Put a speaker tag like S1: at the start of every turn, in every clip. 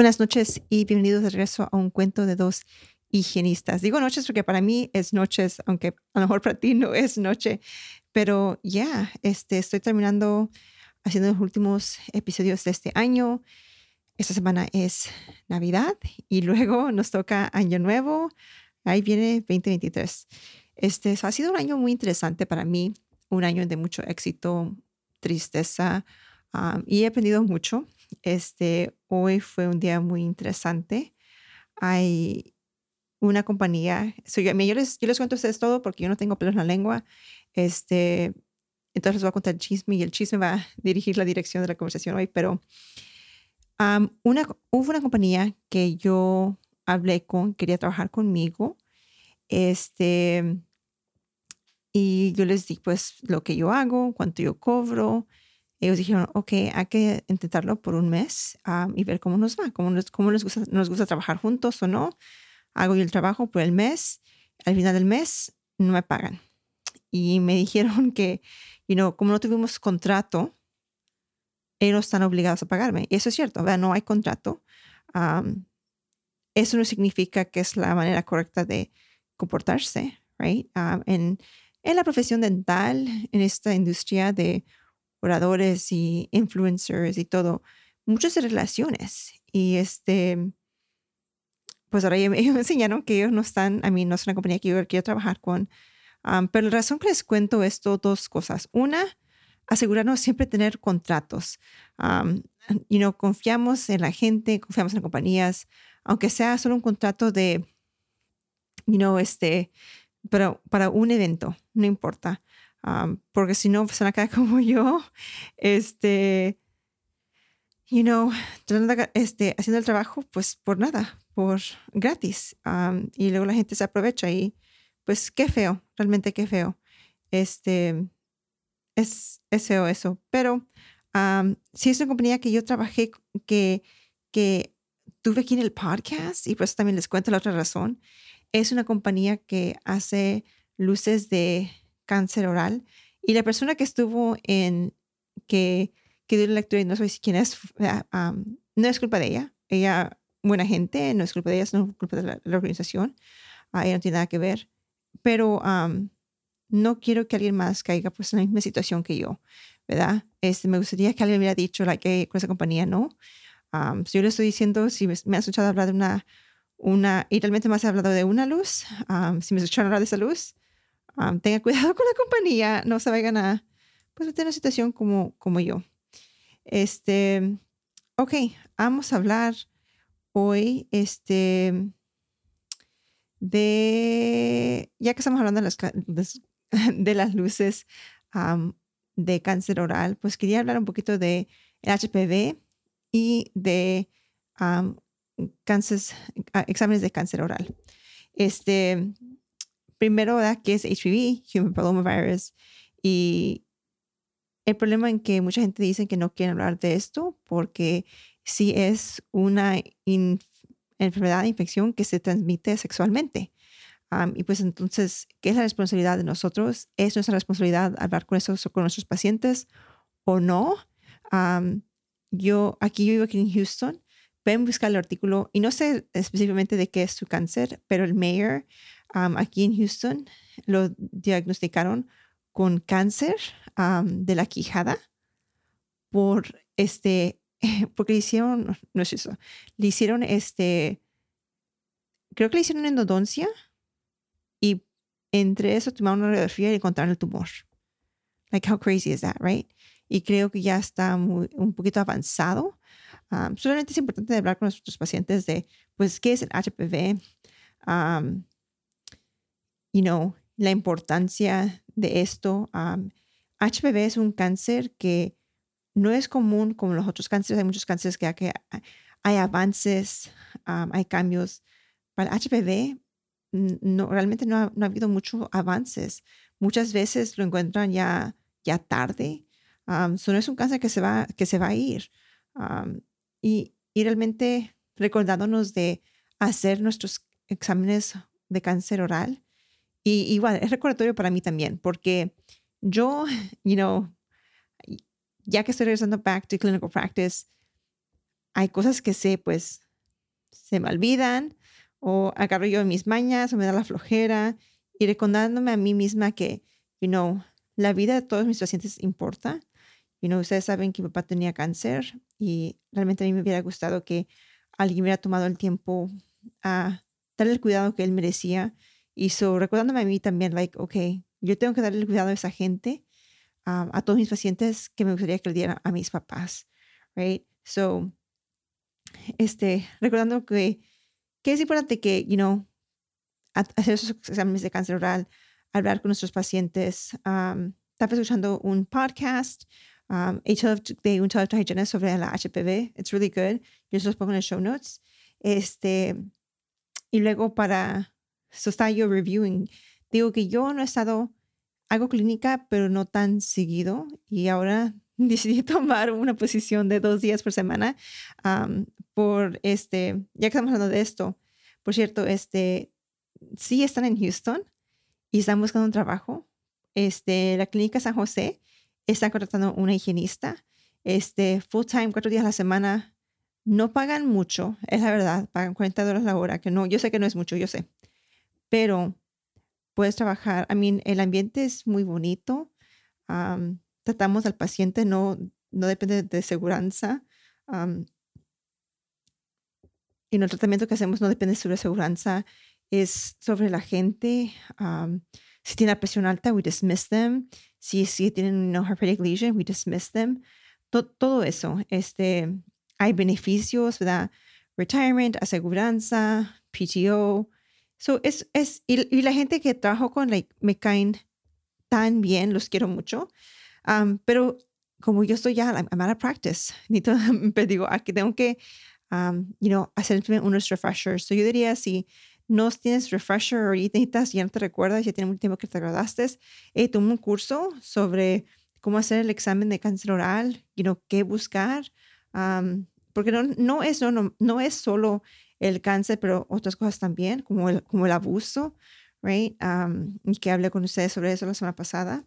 S1: Buenas noches y bienvenidos de regreso a un cuento de dos higienistas. Digo noches porque para mí es noches, aunque a lo mejor para ti no es noche, pero ya, este, estoy terminando haciendo los últimos episodios de este año. Esta semana es Navidad y luego nos toca Año Nuevo. Ahí viene 2023. Este ha sido un año muy interesante para mí, un año de mucho éxito, tristeza y he aprendido mucho. Este, hoy fue un día muy interesante. Hay una compañía, yo, yo, les, yo les cuento a ustedes todo porque yo no tengo pelos en la lengua. Este, entonces les voy a contar el chisme y el chisme va a dirigir la dirección de la conversación hoy, pero una, hubo una compañía que yo hablé con, quería trabajar conmigo, este, y yo les di pues lo que yo hago, cuánto yo cobro. Ellos dijeron, ok, hay que intentarlo por un mes y ver cómo nos va, cómo, nos, cómo nos, gusta, nos gusta trabajar juntos o no. Hago yo el trabajo por el mes, al final del mes no me pagan. Y me dijeron que, you know, como no tuvimos contrato, ellos están obligados a pagarme. Y eso es cierto, ¿verdad? no hay contrato. eso no significa que es la manera correcta de comportarse, right? en, en la profesión dental, en esta industria de oradores y influencers y todo, muchas relaciones. Y este, pues ahora ellos me enseñaron que ellos no están, a mí no es una compañía que yo quiero trabajar con. pero la razón que les cuento esto, dos cosas. Una, asegurarnos siempre tener contratos. y no confiamos en la gente, confiamos en compañías, aunque sea solo un contrato de, you know, este, pero para un evento, no importa. Porque si no, pues van a quedar como yo, este, you know, este, haciendo el trabajo, pues por nada, por gratis. y luego la gente se aprovecha y pues qué feo, realmente qué feo. Este, es, feo eso. Pero si es una compañía que yo trabajé, que, que tuve aquí en el podcast, y pues también les cuento la otra razón, es una compañía que hace luces de cáncer oral. Y la persona que estuvo en, que, que dio la lectura, y no sé quién es, no es culpa de ella. Ella, buena gente, no es culpa de ella, no es culpa de la, organización. Uh, ella no tiene nada que ver. Pero no quiero que alguien más caiga pues, en la misma situación que yo, ¿verdad? Este, me gustaría que alguien hubiera dicho like, que con esa compañía no. si yo le estoy diciendo, si me, has escuchado hablar de una, una, y realmente me has hablado de una luz, si me escucharon hablar de esa luz, tenga cuidado con la compañía, no se vayan a pues, en una situación como, como yo. Este, ok, vamos a hablar hoy, este, de, ya que estamos hablando de las, de las luces de cáncer oral, pues quería hablar un poquito de HPV y de exámenes de cáncer oral. Este, primero, ¿qué es HPV, Human Papillomavirus? Y el problema en que mucha gente dice que no quieren hablar de esto porque si es una enfermedad, infección que se transmite sexualmente y pues entonces, ¿qué es la responsabilidad de nosotros? ¿Es nuestra responsabilidad hablar con, eso, con nuestros pacientes o no? yo aquí yo vivo aquí en Houston, ven buscar el artículo y no sé específicamente de qué es su cáncer, pero el mayor aquí en Houston lo diagnosticaron con cáncer de la quijada por este, porque le hicieron, no es eso, le hicieron este, creo que le hicieron endodoncia y entre eso tomaron una radiografía y encontraron el tumor. Like, how crazy is that, right? Y creo que ya está muy, un poquito avanzado. Um, solamente es importante hablar con nuestros pacientes de, pues, qué es el HPV, um, you know, la importancia de esto. Um, HPV es un cáncer que no es común como los otros cánceres. Hay muchos cánceres que, que hay avances, hay cambios. Para HPV, no, realmente no ha, habido muchos avances. Muchas veces lo encuentran ya, ya tarde. Um, no es un cáncer que se va, que se va a ir. y, y realmente recordándonos de hacer nuestros exámenes de cáncer oral. Y igual, es recordatorio para mí también, porque yo, you know, ya que estoy regresando back to clinical practice, hay cosas que sé, pues, se me olvidan o agarro yo mis mañas o me da la flojera y recordándome a mí misma que, you know, la vida de todos mis pacientes importa. You know, ustedes saben que mi papá tenía cáncer y realmente a mí me hubiera gustado que alguien hubiera tomado el tiempo a darle el cuidado que él merecía. Y so, recordándome a mí también, like, ok, yo tengo que darle el cuidado a esa gente, a todos mis pacientes que me gustaría que le dieran a mis papás, right? So, este, recordando que, que es importante que, you know, hacer esos exámenes de cáncer oral, hablar con nuestros pacientes, um, estaba escuchando un podcast um, de un child sobre la HPV. It's really good. Yo se los pongo en los show notes. Este, y luego para, so está yo reviewing. Digo que yo no he estado, hago clínica, pero no tan seguido. Y ahora decidí tomar una posición de dos días por semana por este, ya que estamos hablando de esto, por cierto, este, sí están en Houston y están buscando un trabajo. Este, la clínica San José está contratando una higienista, este, full time, cuatro días a la semana. No pagan mucho, es la verdad, pagan 40 dólares la hora, que no, yo sé que no es mucho, yo sé, pero puedes trabajar, I mean, el ambiente es muy bonito tratamos al paciente, no, no depende de seguridad. y el tratamiento que hacemos no depende sobre seguridad, es sobre la gente. si tiene la presión alta, we dismiss them. Si, si tienen una herpetic lesion, we dismiss them. todo eso. Este, hay beneficios, ¿verdad? Retirement, aseguranza, PTO. So, es, es, y, la gente que trabajo con like, me caen tan bien, los quiero mucho pero como yo estoy ya, I'm out of practice, pero digo, aquí tengo que, you know, hacer unos refreshers. So yo diría, si no tienes refresher ahorita, ya no te recuerdas, ya tiene mucho tiempo que te graduaste, eh, toma un curso sobre cómo hacer el examen de cáncer oral, you know, qué buscar, porque no, no, es, no, no, es solo el cáncer, pero otras cosas también, como el, como el abuso, right? y que hablé con ustedes sobre eso la semana pasada.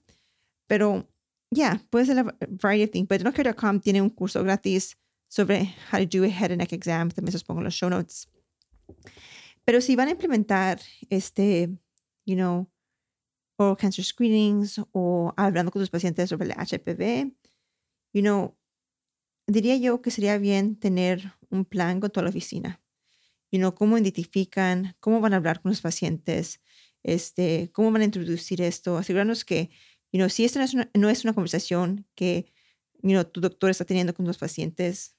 S1: Pero yeah, puede ser la variety of things. Pero NoCare.com tiene un curso gratis sobre how to do a head and neck exam. También los pongo en los show notes. Pero si van a implementar este, you know, oral cancer screenings o hablando con sus pacientes sobre el HPV, you know, diría yo que sería bien tener un plan con toda la oficina. You know, cómo identifican, cómo van a hablar con los pacientes, este, cómo van a introducir esto, asegurarnos que You know, si esta no es una, no es una conversación que you know, tu doctor está teniendo con los pacientes,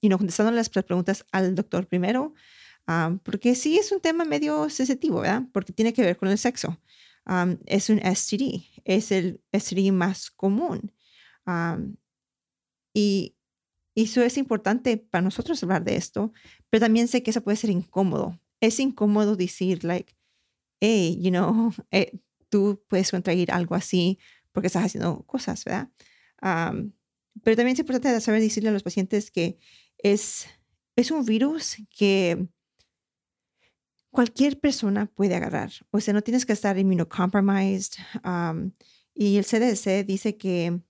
S1: you know, contestando las preguntas al doctor primero, um, porque sí es un tema medio sensitivo, ¿verdad? Porque tiene que ver con el sexo. Um, es un STD, es el STD más común. Um, y, y eso es importante para nosotros hablar de esto, pero también sé que eso puede ser incómodo. Es incómodo decir, like, hey, you know, eh, tú puedes contraer algo así porque estás haciendo cosas, ¿verdad? pero también es importante saber decirle a los pacientes que es, es un virus que cualquier persona puede agarrar. O sea, no tienes que estar immunocompromised. y el CDC dice que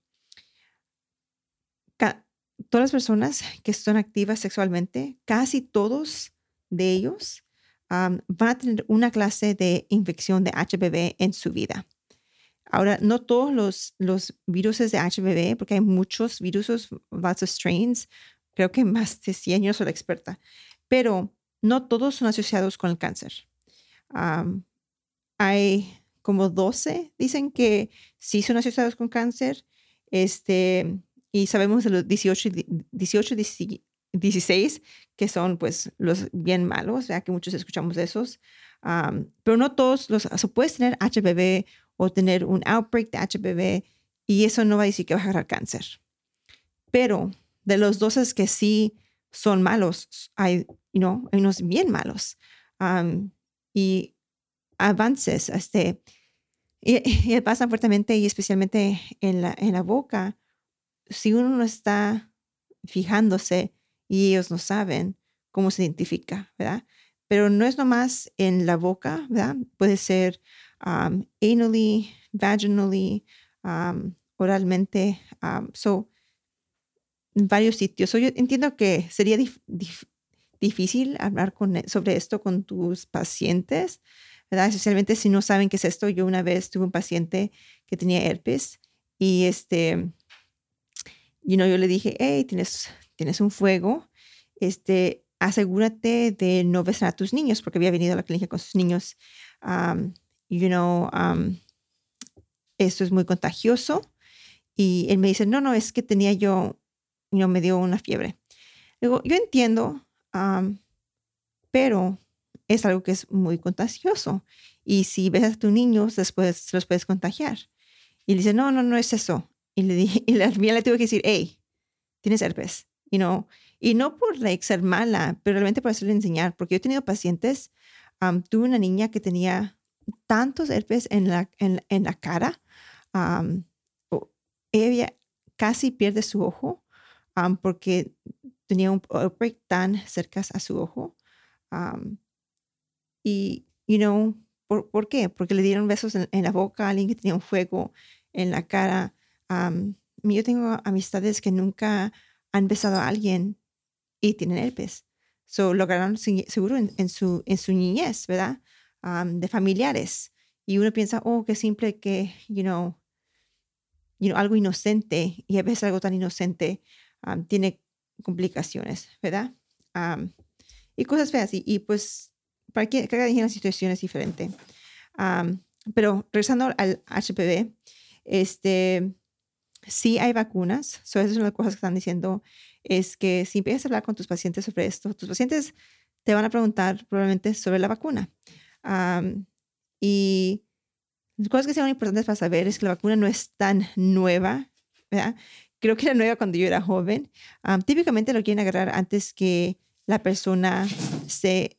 S1: todas las personas que son activas sexualmente, casi todos de ellos van a tener una clase de infección de HPV en su vida. Ahora, no todos los, los virus de HPV, porque hay muchos virus, lots of strains, creo que más de 100 años soy la experta, pero no todos son asociados con el cáncer. hay como 12, dicen que sí son asociados con cáncer, este, y sabemos de los 18, 18 16 que son pues los bien malos, ya que muchos escuchamos de esos, pero no todos los, o puedes tener HPV o tener un outbreak de HPV y eso no va a decir que vas a agarrar cáncer. Pero de los dosis que sí son malos, hay, you know, hay unos bien malos. y avances, este, y, y, pasan fuertemente y especialmente en la, en la boca, si uno no está fijándose y ellos no saben cómo se identifica, ¿verdad? Pero no es nomás en la boca, ¿verdad? Puede ser um, anally, vaginally, um, oralmente, um, so, en varios sitios. So, yo entiendo que sería difícil hablar con, e, sobre esto con tus pacientes, ¿verdad? Especialmente si no saben qué es esto. Yo una vez tuve un paciente que tenía herpes y este, you know, yo le dije, hey, tienes, tienes un fuego, este, asegúrate de no besar a tus niños, porque había venido a la clínica con sus niños. Um, you know, um, esto es muy contagioso. Y él me dice, no, no, es que tenía yo, you me dio una fiebre. Digo, yo entiendo, um, pero es algo que es muy contagioso. Y si ves a tus niños, después los puedes contagiar. Y le dice, no, no, no es eso. Y le dije, y la le tuve que decir, hey, tienes herpes, you know, y no por like, ser mala, pero realmente por hacerle enseñar, porque yo he tenido pacientes, um, tuve una niña que tenía tantos herpes en la, en, en la cara, um, ella casi pierde su ojo um, porque tenía un outbreak tan cerca a su ojo. y, you know, ¿por, ¿por, qué? Porque le dieron besos en, en, la boca a alguien que tenía un fuego en la cara. Yo tengo amistades que nunca han besado a alguien y tienen herpes. So, lograron seguro en, su, en su niñez, ¿verdad? de familiares. Y uno piensa, oh, qué simple que, you know, you know, algo inocente, y a veces algo tan inocente tiene complicaciones, ¿verdad? y cosas feas. Y, y pues, para que, cada día la situación es diferente. pero regresando al HPV, este, sí hay vacunas. So, esas son las cosas que están diciendo es que si empiezas a hablar con tus pacientes sobre esto, tus pacientes te van a preguntar probablemente sobre la vacuna. y las cosas que son importantes para saber es que la vacuna no es tan nueva, ¿verdad? Creo que era nueva cuando yo era joven. típicamente lo quieren agarrar antes que la persona se...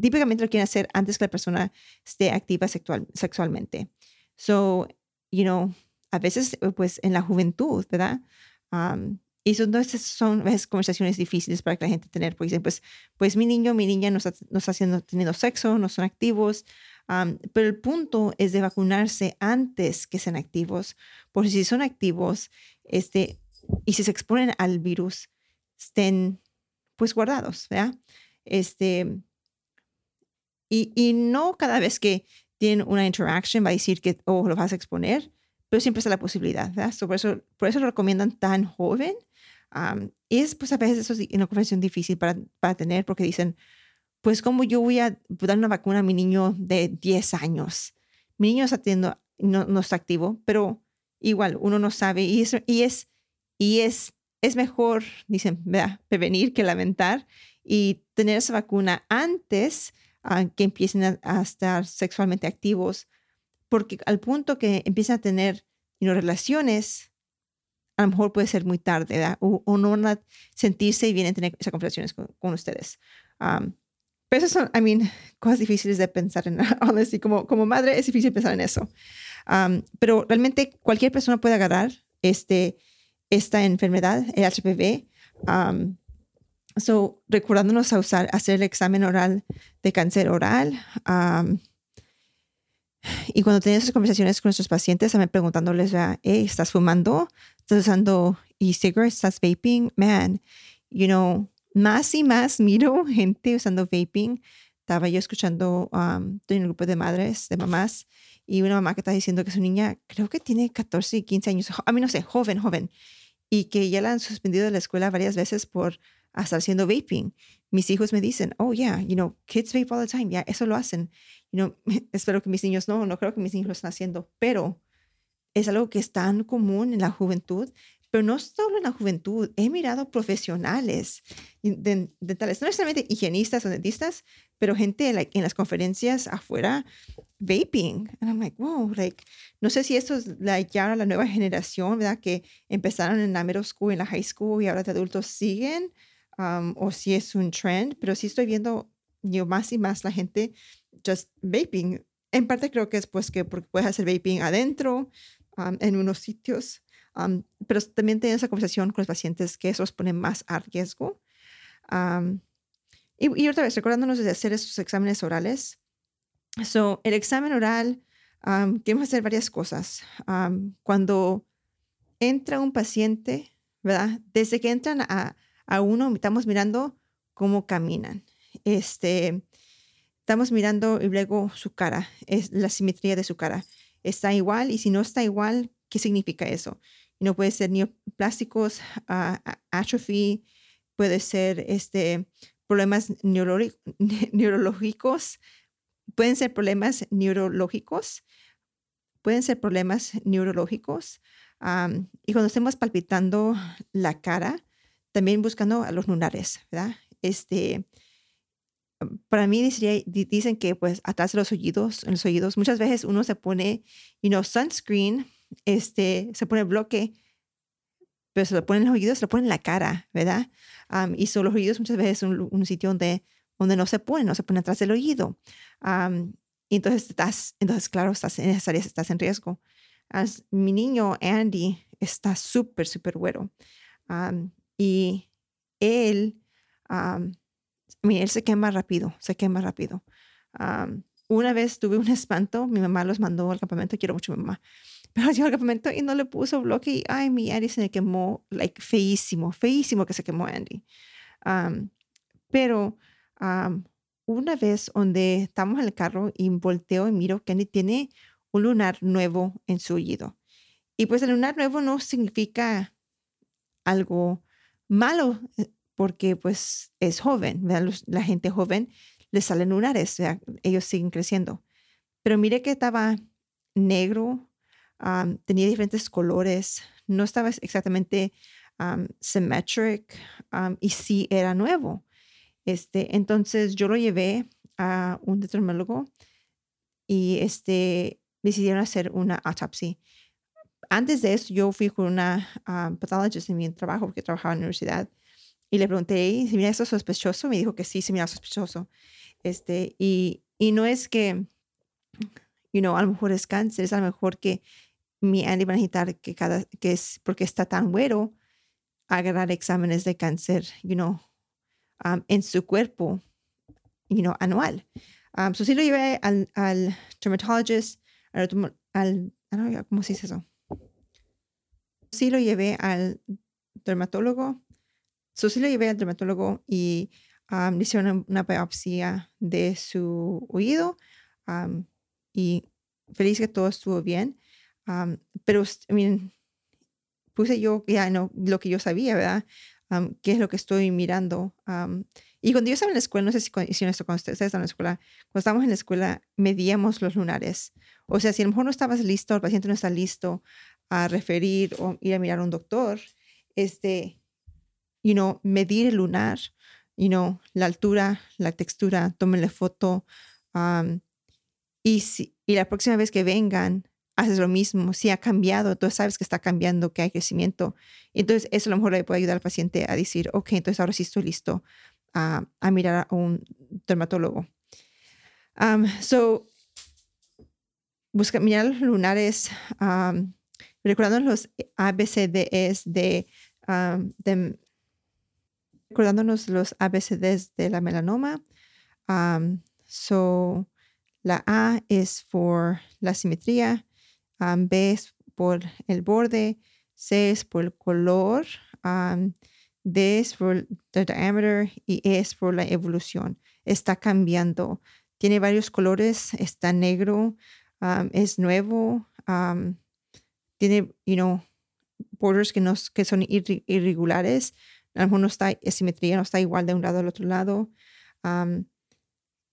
S1: Típicamente lo quieren hacer antes que la persona esté activa sexual, sexualmente. So, you know, a veces, pues, en la juventud, ¿verdad? Y son, son conversaciones difíciles para que la gente tener, porque dicen, pues, pues mi niño, mi niña no está, no está haciendo, teniendo sexo, no son activos, pero el punto es de vacunarse antes que sean activos, porque si son activos este, y si se exponen al virus, estén pues guardados, ¿verdad? Este, y, y no cada vez que tienen una interacción va a decir que, oh, lo vas a exponer, pero siempre está la posibilidad, ¿verdad? por, eso, por eso lo recomiendan tan joven es pues a veces eso es una conversación difícil para, para tener porque dicen, pues cómo yo voy a dar una vacuna a mi niño de 10 años. Mi niño está teniendo, no, no está activo, pero igual uno no sabe y es, y es, y es, es mejor, dicen, prevenir que lamentar y tener esa vacuna antes uh, que empiecen a, estar sexualmente activos, porque al punto que empiezan a tener relaciones, a lo mejor puede ser muy tarde, ¿verdad? O, no van a sentirse y vienen a tener esas conversaciones con, ustedes. pero esas son, I mean, cosas difíciles de pensar en, honestly, como, como madre es difícil pensar en eso. pero realmente cualquier persona puede agarrar este, esta enfermedad, el HPV. so, recordándonos a usar, hacer el examen oral de cáncer oral. Y cuando tenemos esas conversaciones con nuestros pacientes, también preguntándoles, hey, ¿estás fumando? estás usando e-cigarettes, estás vaping, man, you know, más y más miro gente usando vaping. Estaba yo escuchando, um, estoy en un grupo de madres, de mamás, y una mamá que está diciendo que su niña, creo que tiene 14 y 15 años, a mí no sé, joven, joven, y que ya la han suspendido de la escuela varias veces por estar haciendo vaping. Mis hijos me dicen, oh, yeah, you know, kids vape all the time, ya, yeah, eso lo hacen. You know, espero que mis niños no, no creo que mis niños lo estén haciendo, pero es algo que es tan común en la juventud, pero no solo en la juventud. He mirado profesionales dentales, no necesariamente higienistas o dentistas, pero gente en las conferencias afuera vaping. And I'm like, wow, like, no sé si esto es la, ya la nueva generación, ¿verdad? Que empezaron en la middle school, en la high school y ahora de adultos siguen, um, o si es un trend, pero sí estoy viendo yo más y más la gente just vaping. En parte creo que es pues que porque puedes hacer vaping adentro, um, en unos sitios, um, pero también tengo esa conversación con los pacientes que eso los pone más a riesgo. Y, y, otra vez, recordándonos de hacer esos exámenes orales. So, el examen oral, um, queremos hacer varias cosas. Um, cuando entra un paciente, ¿verdad? Desde que entran a, a uno, estamos mirando cómo caminan. Este, estamos mirando y luego su cara, es la simetría de su cara. ¿Está igual? Y si no está igual, ¿qué significa eso? No puede ser neoplásticos, uh, atrophy, puede ser este, problemas neurológicos, pueden ser problemas neurológicos, pueden ser problemas neurológicos. y cuando estemos palpitando la cara, también buscando a los lunares, ¿verdad? Este, para mí dicen que pues atrás de los oídos, en los oídos, muchas veces uno se pone, you know, sunscreen, este, se pone bloque pero se lo ponen en los oídos, se lo ponen en la cara, ¿verdad? y son los oídos muchas veces un, un sitio donde, donde no se pone, no se pone atrás del oído. y entonces estás, entonces claro, estás en esas áreas, estás en riesgo. mi niño Andy está súper, súper güero. Y él, mira, él se quema rápido, se quema rápido. una vez tuve un espanto, mi mamá los mandó al campamento, quiero mucho a mi mamá. Pero llegó al campamento y no le puso bloque y, ay, mi Andy se me quemó, like, feísimo, feísimo que se quemó Andy. pero una vez donde estamos en el carro y volteo y miro que Andy tiene un lunar nuevo en su oído. Y pues el lunar nuevo no significa algo malo eh, porque pues es joven, la gente joven le salen lunares, ellos siguen creciendo. Pero mire que estaba negro, tenía diferentes colores, no estaba exactamente symmetric y sí era nuevo. Este, entonces yo lo llevé a un dermatólogo y este, decidieron hacer una autopsia. Antes de eso, yo fui con una um, pathologist en mi trabajo, porque trabajaba en la universidad, y le pregunté si mira esto sospechoso. Me dijo que sí, se mira sospechoso. Este, y, y no es que, you know, a lo mejor es cáncer, es a lo mejor que mi Andy va a necesitar que cada, que es porque está tan güero, agarrar exámenes de cáncer, you know, um, en su cuerpo, you know, anual. Um, so sí lo llevé al, al dermatologist, al, al ¿cómo se dice eso? Sí lo llevé al dermatólogo. So sí lo llevé al dermatólogo y um, le hicieron una biopsia de su oído um, y feliz que todo estuvo bien pero, I puse yo ya no lo que yo sabía, ¿verdad? ¿Qué es lo que estoy mirando? y cuando yo estaba en la escuela, no sé si hicieron esto cuando ustedes estaban en la escuela, cuando estábamos en la escuela, medíamos los lunares. O sea, si a lo mejor no estabas listo, el paciente no está listo a referir o ir a mirar a un doctor, este, you know, medir el lunar, you know, la altura, la textura, tómenle foto. y, si, y la próxima vez que vengan, haces lo mismo, si ha cambiado, entonces sabes que está cambiando, que hay crecimiento. Entonces, eso a lo mejor le puede ayudar al paciente a decir, ok, entonces ahora sí estoy listo a, a mirar a un dermatólogo. Um, so, busca, mirar los lunares, recordando los ABCDs de, um, de recordándonos los ABCDs de la melanoma. So, la A es por la simetría, B es por el borde, C es por el color, D es por el diámetro y E es por la evolución. Está cambiando. Tiene varios colores, está negro, es nuevo, tiene, you know, borders que, no, que son irregulares. A lo mejor está simetría, no está igual de un lado al otro lado.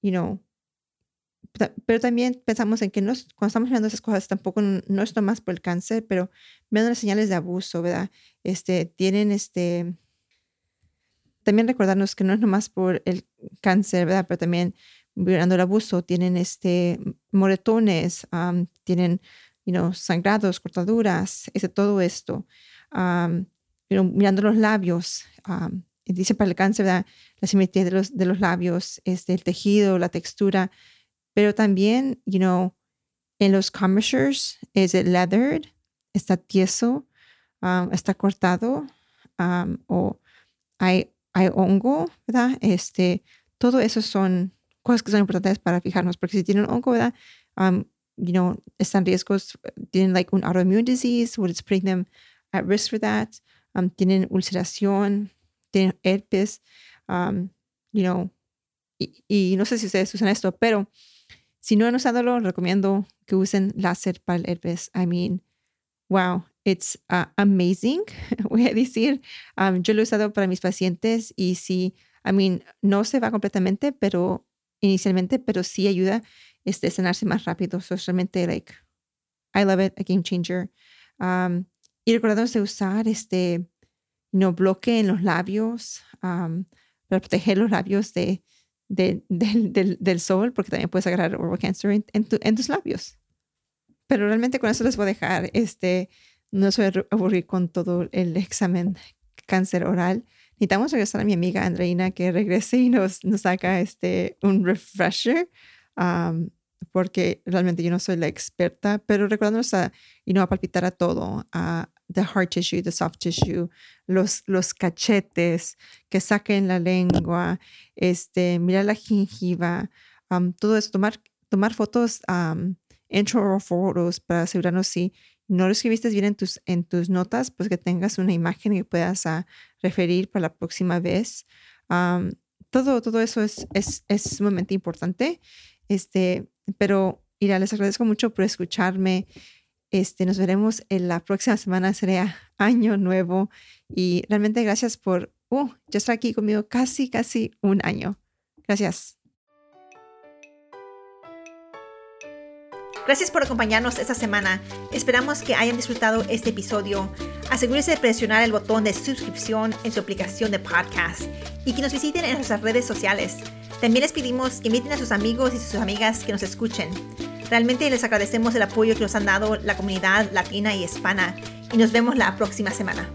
S1: you know, pero también pensamos en que no, cuando estamos mirando esas cosas tampoco no, es nomás por el cáncer, pero viendo las señales de abuso, ¿verdad? Este, tienen este, también recordarnos que no es nomás por el cáncer, ¿verdad? Pero también mirando el abuso, tienen este, moretones, tienen you know, sangrados, cortaduras, ese, todo esto. mirando los labios, dice para el cáncer, la simetría de los, de los labios, este, el tejido, la textura, pero también, you know, en los commissures es el leathered, está tieso, está cortado, o hay, hay hongo, ¿verdad? Este, todo eso son cosas que son importantes para fijarnos, porque si tienen hongo, ¿verdad? You know, están riesgos, tienen like un autoimmune disease, what is putting them at risk for that. Um, tienen ulceración, tienen herpes, um, you know, y, y, no sé si ustedes usan esto, pero si no han usado lo recomiendo que usen láser para el herpes. I mean, wow, it's uh, amazing, voy a decir. Um, yo lo he usado para mis pacientes y sí, I mean, no se va completamente, pero inicialmente, pero sí ayuda este, sanarse más rápido. So, realmente, like, I love it, a game changer. Um, y recordando de usar este, no bloque en los labios um, para proteger los labios de, de, del, del, sol, porque también puedes agarrar oral cancer en, en, tus labios. Pero realmente con eso les voy a dejar. Este, no se voy a aburrir con todo el examen cáncer oral. Necesitamos regresar a mi amiga Andreina que regrese y nos, nos haga este, un refresher porque realmente yo no soy la experta, pero recordándonos a, y no a palpitar a todo, a the hard tissue, the soft tissue, los, los cachetes, que saquen la lengua, este, mirar la gingiva, todo eso, tomar, tomar fotos, um, intro fotos para asegurarnos si no lo escribiste bien en tus, en tus notas, pues que tengas una imagen que puedas uh, referir para la próxima vez. todo, todo eso es, es, es sumamente importante este, pero, les agradezco mucho por escucharme. Este, nos veremos en la próxima semana, será año nuevo. Y realmente gracias por uh, ya estar aquí conmigo casi, casi un año. Gracias.
S2: Gracias por acompañarnos esta semana. Esperamos que hayan disfrutado este episodio. Asegúrese de presionar el botón de suscripción en su aplicación de podcast y que nos visiten en nuestras redes sociales. También les pedimos que inviten a sus amigos y sus amigas que nos escuchen. Realmente les agradecemos el apoyo que nos han dado la comunidad latina y hispana y nos vemos la próxima semana.